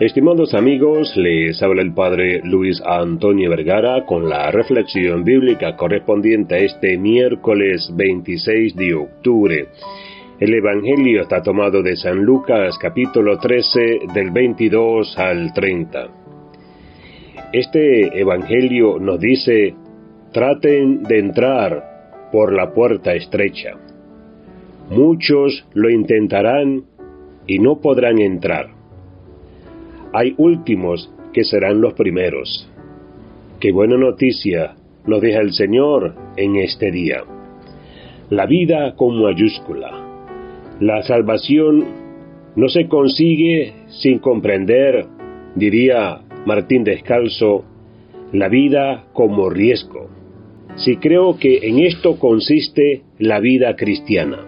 Estimados amigos, les habla el Padre Luis Antonio Vergara con la reflexión bíblica correspondiente a este miércoles 26 de octubre. El Evangelio está tomado de San Lucas capítulo 13 del 22 al 30. Este Evangelio nos dice, traten de entrar por la puerta estrecha. Muchos lo intentarán y no podrán entrar hay últimos que serán los primeros. Qué buena noticia nos deja el Señor en este día. La vida con mayúscula. La salvación no se consigue sin comprender, diría Martín Descalzo, la vida como riesgo. Si creo que en esto consiste la vida cristiana,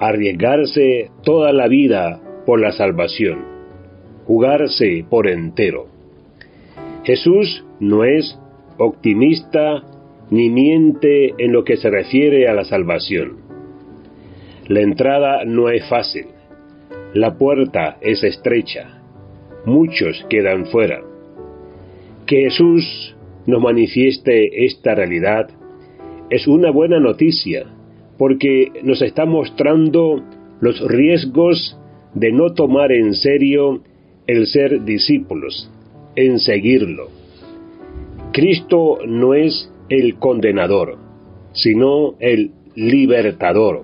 arriesgarse toda la vida por la salvación jugarse por entero. Jesús no es optimista ni miente en lo que se refiere a la salvación. La entrada no es fácil, la puerta es estrecha, muchos quedan fuera. Que Jesús nos manifieste esta realidad es una buena noticia, porque nos está mostrando los riesgos de no tomar en serio el ser discípulos, en seguirlo. Cristo no es el condenador, sino el libertador.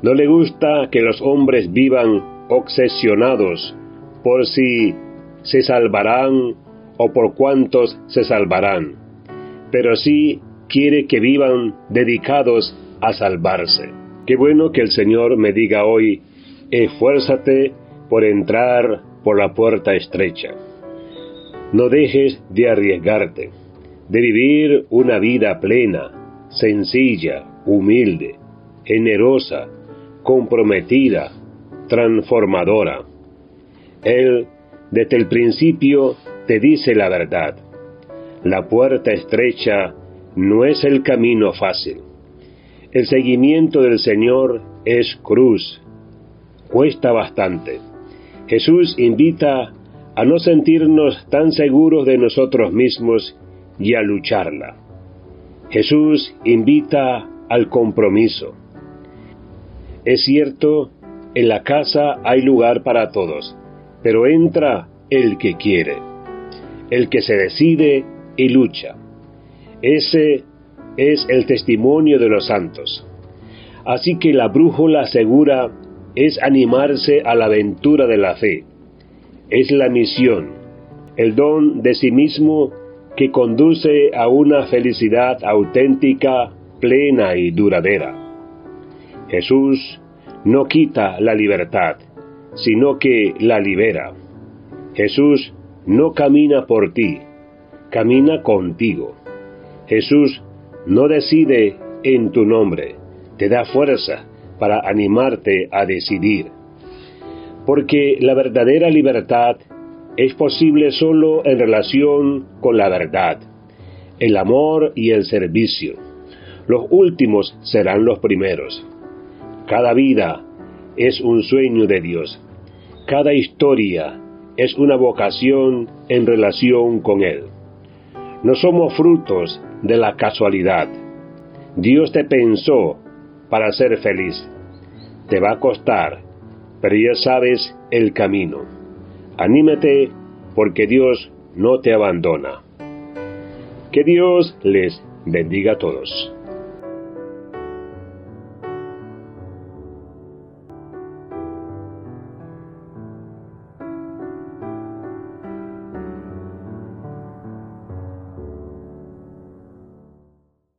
No le gusta que los hombres vivan obsesionados por si se salvarán o por cuántos se salvarán, pero sí quiere que vivan dedicados a salvarse. Qué bueno que el Señor me diga hoy, esfuérzate por entrar por la puerta estrecha. No dejes de arriesgarte, de vivir una vida plena, sencilla, humilde, generosa, comprometida, transformadora. Él, desde el principio, te dice la verdad. La puerta estrecha no es el camino fácil. El seguimiento del Señor es cruz. Cuesta bastante Jesús invita a no sentirnos tan seguros de nosotros mismos y a lucharla. Jesús invita al compromiso. Es cierto, en la casa hay lugar para todos, pero entra el que quiere, el que se decide y lucha. Ese es el testimonio de los santos. Así que la brújula segura es animarse a la aventura de la fe. Es la misión, el don de sí mismo que conduce a una felicidad auténtica, plena y duradera. Jesús no quita la libertad, sino que la libera. Jesús no camina por ti, camina contigo. Jesús no decide en tu nombre, te da fuerza, para animarte a decidir. Porque la verdadera libertad es posible solo en relación con la verdad, el amor y el servicio. Los últimos serán los primeros. Cada vida es un sueño de Dios. Cada historia es una vocación en relación con Él. No somos frutos de la casualidad. Dios te pensó para ser feliz. Te va a costar, pero ya sabes el camino. Anímate porque Dios no te abandona. Que Dios les bendiga a todos.